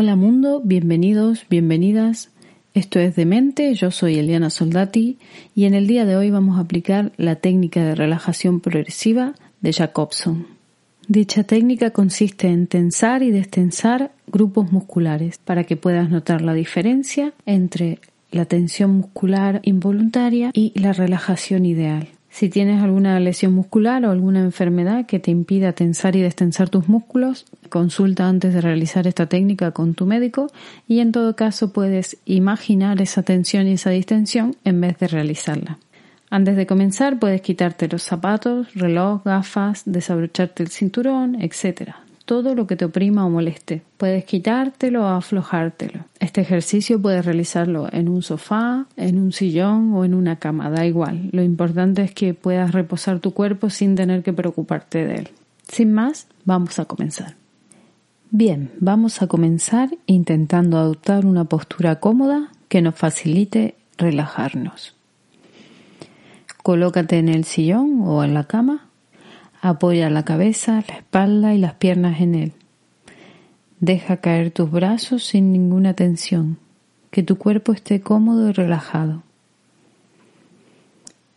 Hola mundo, bienvenidos, bienvenidas. Esto es Demente, yo soy Eliana Soldati y en el día de hoy vamos a aplicar la técnica de relajación progresiva de Jacobson. Dicha técnica consiste en tensar y destensar grupos musculares para que puedas notar la diferencia entre la tensión muscular involuntaria y la relajación ideal. Si tienes alguna lesión muscular o alguna enfermedad que te impida tensar y destensar tus músculos, consulta antes de realizar esta técnica con tu médico y en todo caso puedes imaginar esa tensión y esa distensión en vez de realizarla. Antes de comenzar puedes quitarte los zapatos, reloj, gafas, desabrocharte el cinturón, etc todo lo que te oprima o moleste. Puedes quitártelo o aflojártelo. Este ejercicio puedes realizarlo en un sofá, en un sillón o en una cama, da igual. Lo importante es que puedas reposar tu cuerpo sin tener que preocuparte de él. Sin más, vamos a comenzar. Bien, vamos a comenzar intentando adoptar una postura cómoda que nos facilite relajarnos. Colócate en el sillón o en la cama Apoya la cabeza, la espalda y las piernas en él. Deja caer tus brazos sin ninguna tensión, que tu cuerpo esté cómodo y relajado.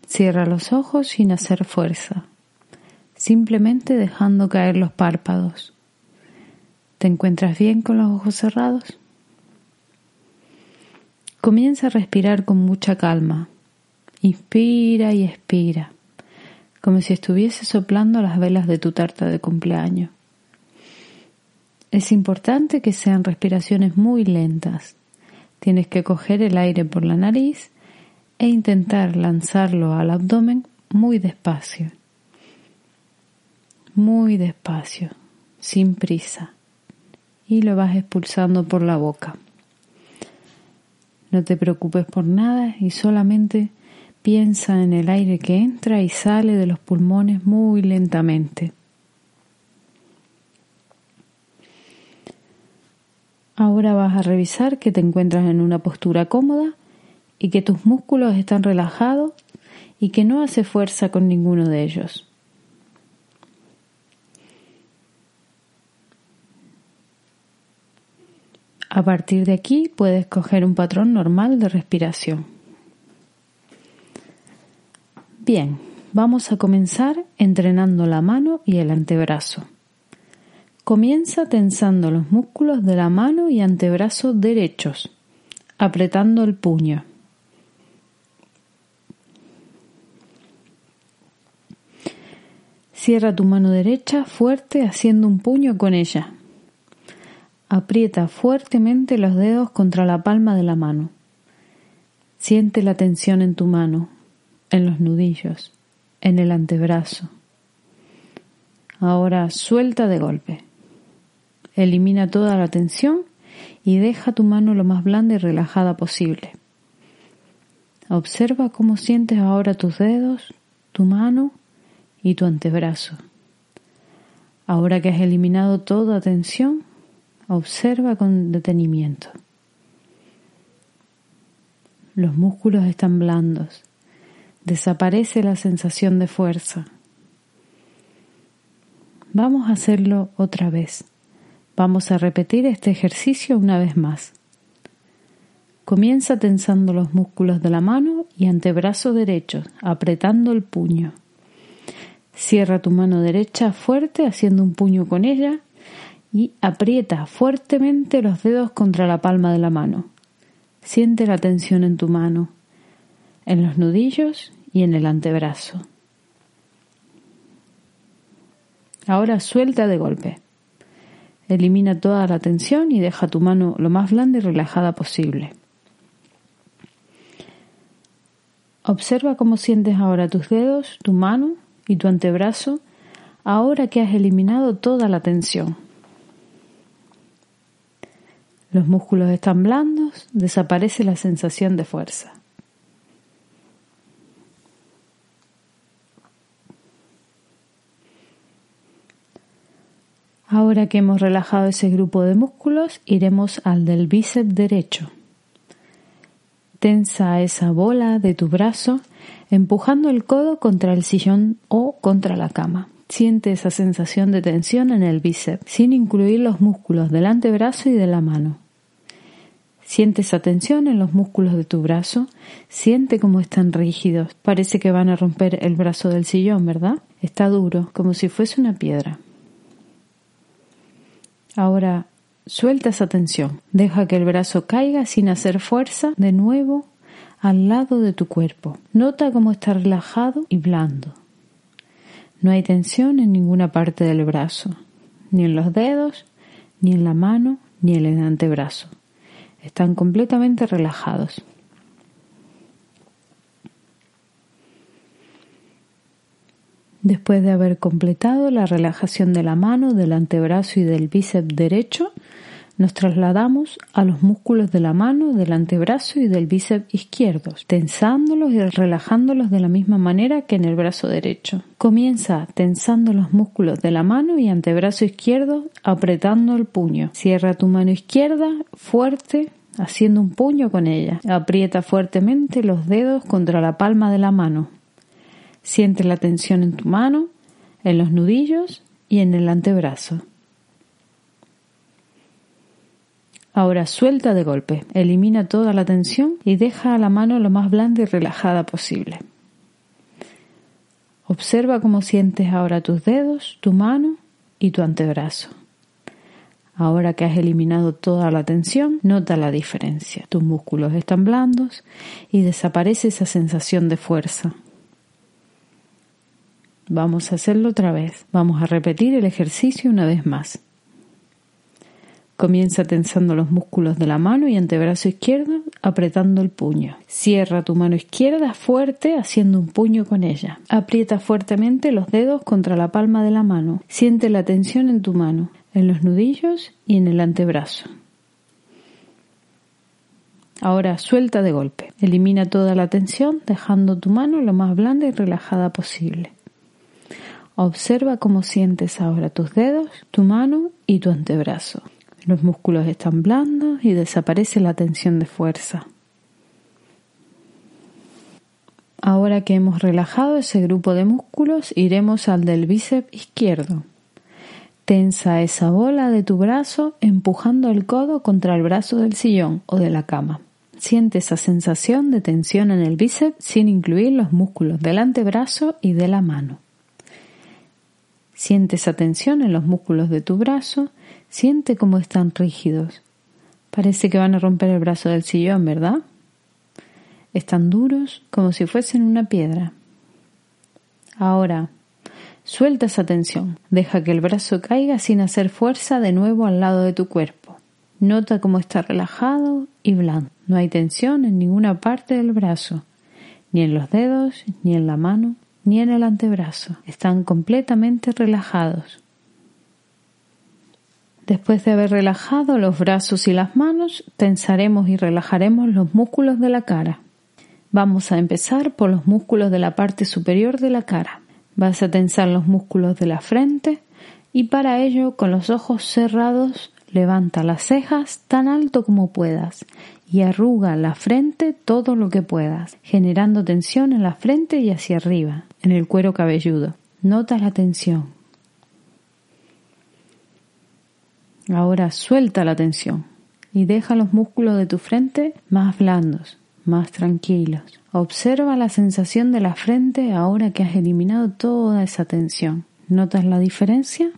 Cierra los ojos sin hacer fuerza, simplemente dejando caer los párpados. ¿Te encuentras bien con los ojos cerrados? Comienza a respirar con mucha calma. Inspira y expira como si estuviese soplando las velas de tu tarta de cumpleaños. Es importante que sean respiraciones muy lentas. Tienes que coger el aire por la nariz e intentar lanzarlo al abdomen muy despacio. Muy despacio, sin prisa. Y lo vas expulsando por la boca. No te preocupes por nada y solamente Piensa en el aire que entra y sale de los pulmones muy lentamente. Ahora vas a revisar que te encuentras en una postura cómoda y que tus músculos están relajados y que no hace fuerza con ninguno de ellos. A partir de aquí puedes coger un patrón normal de respiración. Bien, vamos a comenzar entrenando la mano y el antebrazo. Comienza tensando los músculos de la mano y antebrazo derechos, apretando el puño. Cierra tu mano derecha fuerte haciendo un puño con ella. Aprieta fuertemente los dedos contra la palma de la mano. Siente la tensión en tu mano, en los nudillos, en el antebrazo. Ahora suelta de golpe. Elimina toda la tensión y deja tu mano lo más blanda y relajada posible. Observa cómo sientes ahora tus dedos, tu mano y tu antebrazo. Ahora que has eliminado toda tensión, observa con detenimiento. Los músculos están blandos desaparece la sensación de fuerza. Vamos a hacerlo otra vez. Vamos a repetir este ejercicio una vez más. Comienza tensando los músculos de la mano y antebrazo derecho, apretando el puño. Cierra tu mano derecha fuerte haciendo un puño con ella y aprieta fuertemente los dedos contra la palma de la mano. Siente la tensión en tu mano en los nudillos y en el antebrazo. Ahora suelta de golpe. Elimina toda la tensión y deja tu mano lo más blanda y relajada posible. Observa cómo sientes ahora tus dedos, tu mano y tu antebrazo ahora que has eliminado toda la tensión. Los músculos están blandos, desaparece la sensación de fuerza. Ahora que hemos relajado ese grupo de músculos, iremos al del bíceps derecho. Tensa esa bola de tu brazo empujando el codo contra el sillón o contra la cama. Siente esa sensación de tensión en el bíceps, sin incluir los músculos del antebrazo y de la mano. Siente esa tensión en los músculos de tu brazo, siente cómo están rígidos. Parece que van a romper el brazo del sillón, ¿verdad? Está duro, como si fuese una piedra. Ahora suelta esa tensión. Deja que el brazo caiga sin hacer fuerza de nuevo al lado de tu cuerpo. Nota cómo está relajado y blando. No hay tensión en ninguna parte del brazo, ni en los dedos, ni en la mano, ni en el antebrazo. Están completamente relajados. Después de haber completado la relajación de la mano, del antebrazo y del bíceps derecho, nos trasladamos a los músculos de la mano, del antebrazo y del bíceps izquierdos, tensándolos y relajándolos de la misma manera que en el brazo derecho. Comienza tensando los músculos de la mano y antebrazo izquierdo, apretando el puño. Cierra tu mano izquierda fuerte, haciendo un puño con ella. Aprieta fuertemente los dedos contra la palma de la mano. Siente la tensión en tu mano, en los nudillos y en el antebrazo. Ahora suelta de golpe, elimina toda la tensión y deja a la mano lo más blanda y relajada posible. Observa cómo sientes ahora tus dedos, tu mano y tu antebrazo. Ahora que has eliminado toda la tensión, nota la diferencia. Tus músculos están blandos y desaparece esa sensación de fuerza. Vamos a hacerlo otra vez. Vamos a repetir el ejercicio una vez más. Comienza tensando los músculos de la mano y antebrazo izquierdo, apretando el puño. Cierra tu mano izquierda fuerte, haciendo un puño con ella. Aprieta fuertemente los dedos contra la palma de la mano. Siente la tensión en tu mano, en los nudillos y en el antebrazo. Ahora suelta de golpe. Elimina toda la tensión, dejando tu mano lo más blanda y relajada posible. Observa cómo sientes ahora tus dedos, tu mano y tu antebrazo. Los músculos están blandos y desaparece la tensión de fuerza. Ahora que hemos relajado ese grupo de músculos, iremos al del bíceps izquierdo. Tensa esa bola de tu brazo empujando el codo contra el brazo del sillón o de la cama. Siente esa sensación de tensión en el bíceps sin incluir los músculos del antebrazo y de la mano. Siente esa tensión en los músculos de tu brazo Siente cómo están rígidos. Parece que van a romper el brazo del sillón, ¿verdad? Están duros como si fuesen una piedra. Ahora, suelta esa tensión. Deja que el brazo caiga sin hacer fuerza de nuevo al lado de tu cuerpo. Nota cómo está relajado y blando. No hay tensión en ninguna parte del brazo, ni en los dedos, ni en la mano, ni en el antebrazo. Están completamente relajados. Después de haber relajado los brazos y las manos, tensaremos y relajaremos los músculos de la cara. Vamos a empezar por los músculos de la parte superior de la cara. Vas a tensar los músculos de la frente y para ello, con los ojos cerrados, levanta las cejas tan alto como puedas y arruga la frente todo lo que puedas, generando tensión en la frente y hacia arriba, en el cuero cabelludo. Nota la tensión. Ahora suelta la tensión y deja los músculos de tu frente más blandos, más tranquilos. Observa la sensación de la frente ahora que has eliminado toda esa tensión. ¿Notas la diferencia?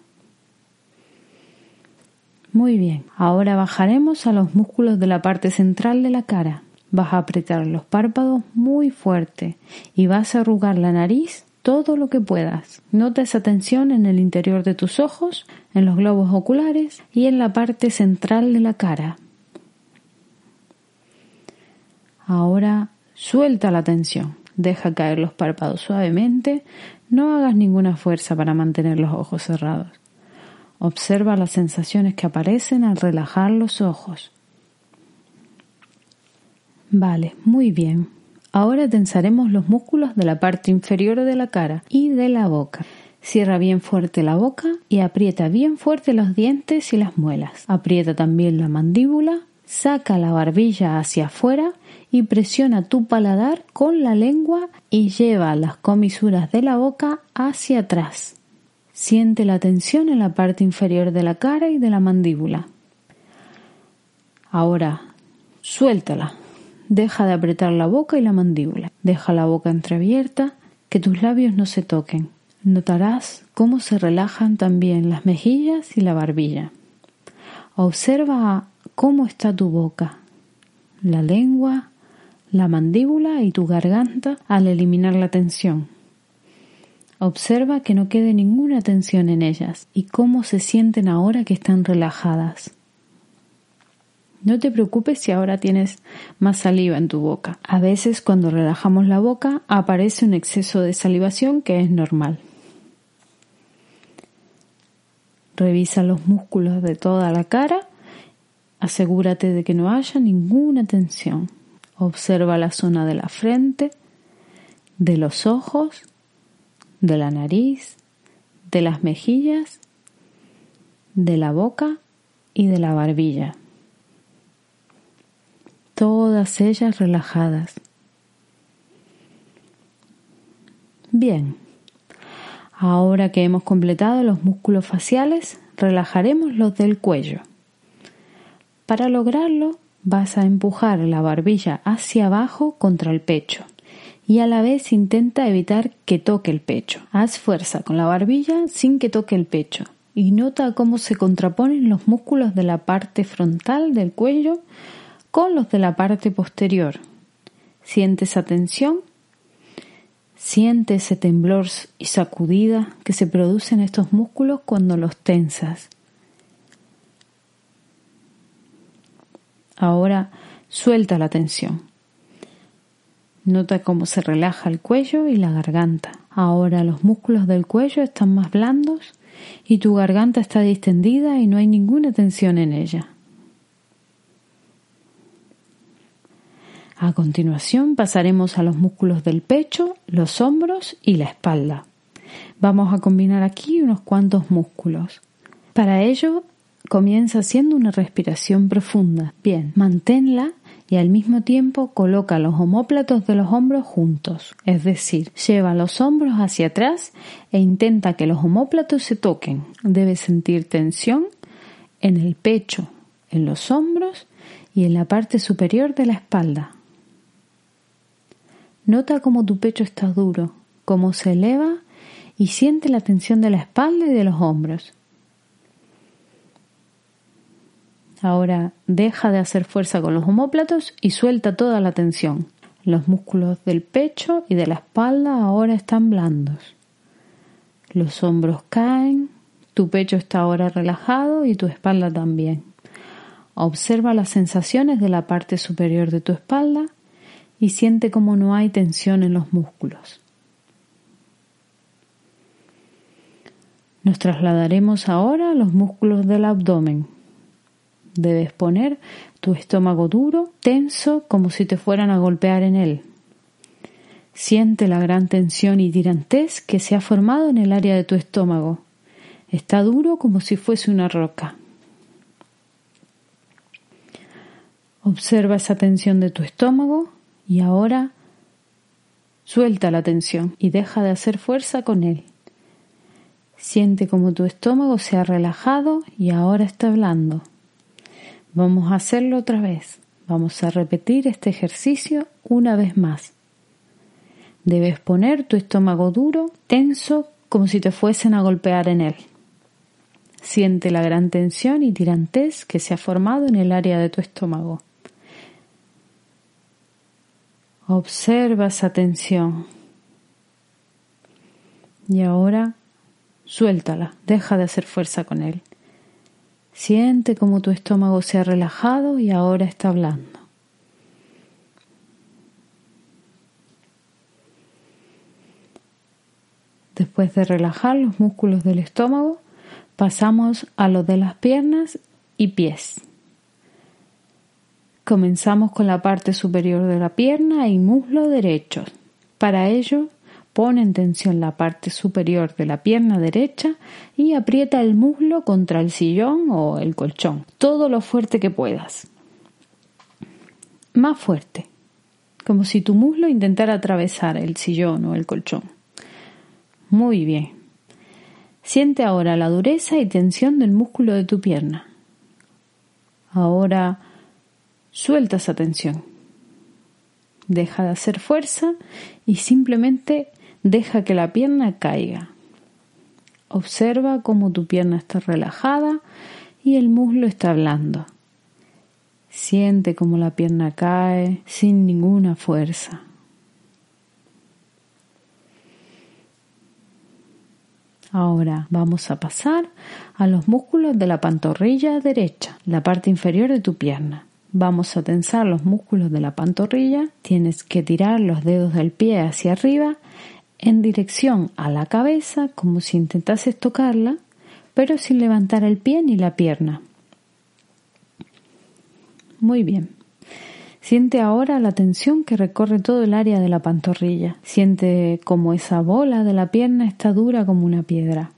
Muy bien, ahora bajaremos a los músculos de la parte central de la cara. Vas a apretar los párpados muy fuerte y vas a arrugar la nariz todo lo que puedas. Nota esa tensión en el interior de tus ojos, en los globos oculares y en la parte central de la cara. Ahora suelta la tensión. Deja caer los párpados suavemente. No hagas ninguna fuerza para mantener los ojos cerrados. Observa las sensaciones que aparecen al relajar los ojos. Vale, muy bien. Ahora tensaremos los músculos de la parte inferior de la cara y de la boca. Cierra bien fuerte la boca y aprieta bien fuerte los dientes y las muelas. Aprieta también la mandíbula, saca la barbilla hacia afuera y presiona tu paladar con la lengua y lleva las comisuras de la boca hacia atrás. Siente la tensión en la parte inferior de la cara y de la mandíbula. Ahora, suéltala. Deja de apretar la boca y la mandíbula. Deja la boca entreabierta, que tus labios no se toquen. Notarás cómo se relajan también las mejillas y la barbilla. Observa cómo está tu boca, la lengua, la mandíbula y tu garganta al eliminar la tensión. Observa que no quede ninguna tensión en ellas y cómo se sienten ahora que están relajadas. No te preocupes si ahora tienes más saliva en tu boca. A veces cuando relajamos la boca aparece un exceso de salivación que es normal. Revisa los músculos de toda la cara. Asegúrate de que no haya ninguna tensión. Observa la zona de la frente, de los ojos, de la nariz, de las mejillas, de la boca y de la barbilla todas ellas relajadas. Bien, ahora que hemos completado los músculos faciales, relajaremos los del cuello. Para lograrlo, vas a empujar la barbilla hacia abajo contra el pecho y a la vez intenta evitar que toque el pecho. Haz fuerza con la barbilla sin que toque el pecho y nota cómo se contraponen los músculos de la parte frontal del cuello con los de la parte posterior. Siente esa tensión, siente ese temblor y sacudida que se produce en estos músculos cuando los tensas. Ahora suelta la tensión. Nota cómo se relaja el cuello y la garganta. Ahora los músculos del cuello están más blandos y tu garganta está distendida y no hay ninguna tensión en ella. A continuación pasaremos a los músculos del pecho, los hombros y la espalda. Vamos a combinar aquí unos cuantos músculos. Para ello, comienza haciendo una respiración profunda. Bien, manténla y al mismo tiempo coloca los homóplatos de los hombros juntos, es decir, lleva los hombros hacia atrás e intenta que los homóplatos se toquen. Debes sentir tensión en el pecho, en los hombros y en la parte superior de la espalda. Nota cómo tu pecho está duro, cómo se eleva y siente la tensión de la espalda y de los hombros. Ahora deja de hacer fuerza con los homóplatos y suelta toda la tensión. Los músculos del pecho y de la espalda ahora están blandos. Los hombros caen, tu pecho está ahora relajado y tu espalda también. Observa las sensaciones de la parte superior de tu espalda y siente como no hay tensión en los músculos. Nos trasladaremos ahora a los músculos del abdomen. Debes poner tu estómago duro, tenso, como si te fueran a golpear en él. Siente la gran tensión y tirantez que se ha formado en el área de tu estómago. Está duro como si fuese una roca. Observa esa tensión de tu estómago y ahora suelta la tensión y deja de hacer fuerza con él. Siente como tu estómago se ha relajado y ahora está blando. Vamos a hacerlo otra vez. Vamos a repetir este ejercicio una vez más. Debes poner tu estómago duro, tenso, como si te fuesen a golpear en él. Siente la gran tensión y tirantez que se ha formado en el área de tu estómago. Observa esa tensión. Y ahora suéltala, deja de hacer fuerza con él. Siente como tu estómago se ha relajado y ahora está hablando. Después de relajar los músculos del estómago, pasamos a los de las piernas y pies. Comenzamos con la parte superior de la pierna y muslo derecho. Para ello, pon en tensión la parte superior de la pierna derecha y aprieta el muslo contra el sillón o el colchón, todo lo fuerte que puedas. Más fuerte, como si tu muslo intentara atravesar el sillón o el colchón. Muy bien. Siente ahora la dureza y tensión del músculo de tu pierna. Ahora suelta esa tensión. Deja de hacer fuerza y simplemente deja que la pierna caiga. Observa cómo tu pierna está relajada y el muslo está blando. Siente cómo la pierna cae sin ninguna fuerza. Ahora vamos a pasar a los músculos de la pantorrilla derecha, la parte inferior de tu pierna. Vamos a tensar los músculos de la pantorrilla. Tienes que tirar los dedos del pie hacia arriba en dirección a la cabeza como si intentases tocarla, pero sin levantar el pie ni la pierna. Muy bien. Siente ahora la tensión que recorre todo el área de la pantorrilla. Siente como esa bola de la pierna está dura como una piedra.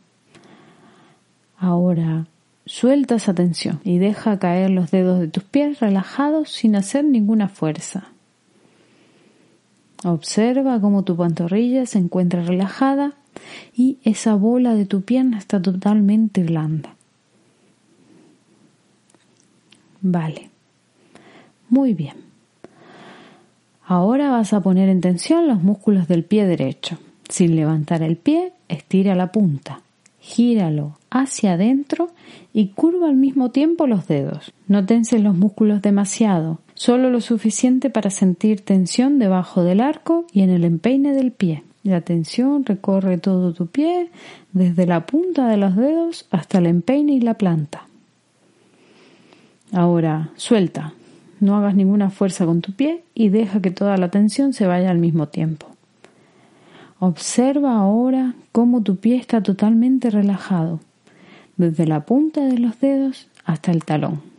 Ahora suelta esa tensión y deja caer los dedos de tus pies relajados sin hacer ninguna fuerza. Observa cómo tu pantorrilla se encuentra relajada y esa bola de tu pierna está totalmente blanda. Vale. Muy bien. Ahora vas a poner en tensión los músculos del pie derecho. Sin levantar el pie, estira la punta, gíralo hacia adentro y curva al mismo tiempo los dedos. No tenses los músculos demasiado, solo lo suficiente para sentir tensión debajo del arco y en el empeine del pie. La tensión recorre todo tu pie, desde la punta de los dedos hasta el empeine y la planta. Ahora, suelta, no hagas ninguna fuerza con tu pie y deja que toda la tensión se vaya al mismo tiempo. Observa ahora cómo tu pie está totalmente relajado, desde la punta de los dedos hasta el talón.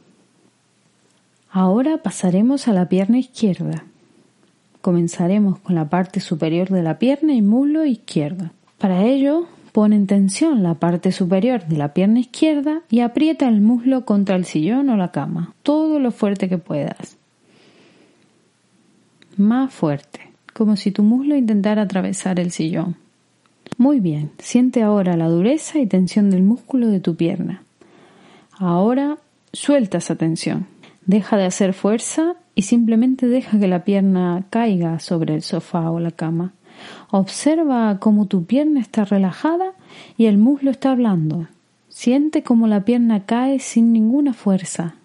Ahora pasaremos a la pierna izquierda. Comenzaremos con la parte superior de la pierna y muslo izquierda. Para ello, Pon en tensión la parte superior de la pierna izquierda y aprieta el muslo contra el sillón o la cama, todo lo fuerte que puedas. Más fuerte, como si tu muslo intentara atravesar el sillón. Muy bien, siente ahora la dureza y tensión del músculo de tu pierna. Ahora suelta esa tensión. Deja de hacer fuerza y simplemente deja que la pierna caiga sobre el sofá o la cama. Observa cómo tu pierna está relajada y el muslo está hablando. Siente cómo la pierna cae sin ninguna fuerza.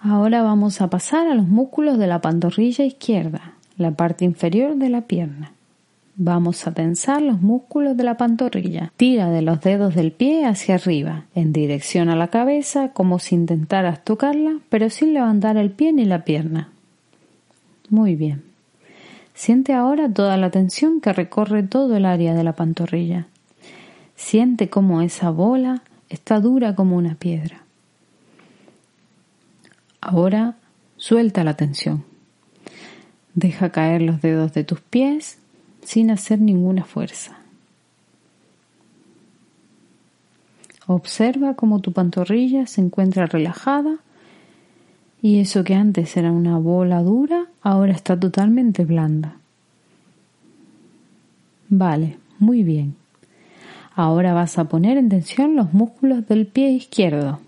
Ahora vamos a pasar a los músculos de la pantorrilla izquierda, la parte inferior de la pierna. Vamos a tensar los músculos de la pantorrilla. Tira de los dedos del pie hacia arriba, en dirección a la cabeza, como si intentaras tocarla, pero sin levantar el pie ni la pierna. Muy bien. Siente ahora toda la tensión que recorre todo el área de la pantorrilla. Siente cómo esa bola está dura como una piedra. Ahora suelta la tensión. Deja caer los dedos de tus pies sin hacer ninguna fuerza. Observa cómo tu pantorrilla se encuentra relajada y eso que antes era una bola dura, ahora está totalmente blanda. Vale, muy bien. Ahora vas a poner en tensión los músculos del pie izquierdo.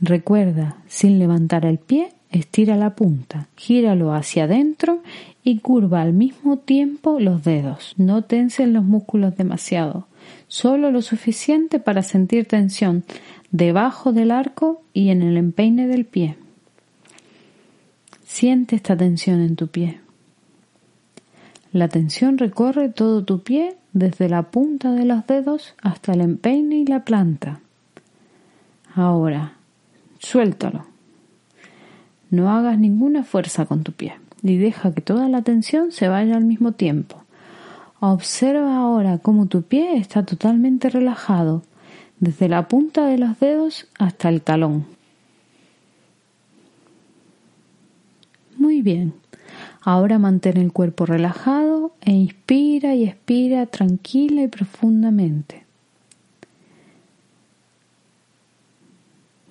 Recuerda, sin levantar el pie, estira la punta, gíralo hacia adentro y curva al mismo tiempo los dedos. No tensen los músculos demasiado, solo lo suficiente para sentir tensión debajo del arco y en el empeine del pie. Siente esta tensión en tu pie. La tensión recorre todo tu pie desde la punta de los dedos hasta el empeine y la planta. Ahora, suéltalo. No hagas ninguna fuerza con tu pie y deja que toda la tensión se vaya al mismo tiempo. Observa ahora cómo tu pie está totalmente relajado, desde la punta de los dedos hasta el talón. Muy bien. Ahora mantén el cuerpo relajado e inspira y expira tranquila y profundamente.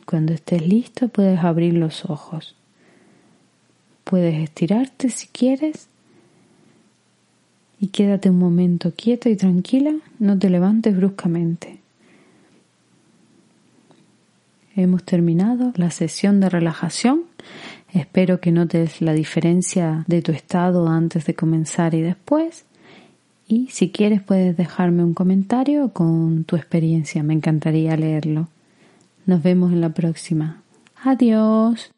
Cuando estés listo puedes abrir los ojos. Puedes estirarte si quieres y quédate un momento quieta y tranquila, no te levantes bruscamente. Hemos terminado la sesión de relajación. Espero que notes la diferencia de tu estado antes de comenzar y después. Y si quieres puedes dejarme un comentario con tu experiencia. Me encantaría leerlo. Nos vemos en la próxima. Adiós.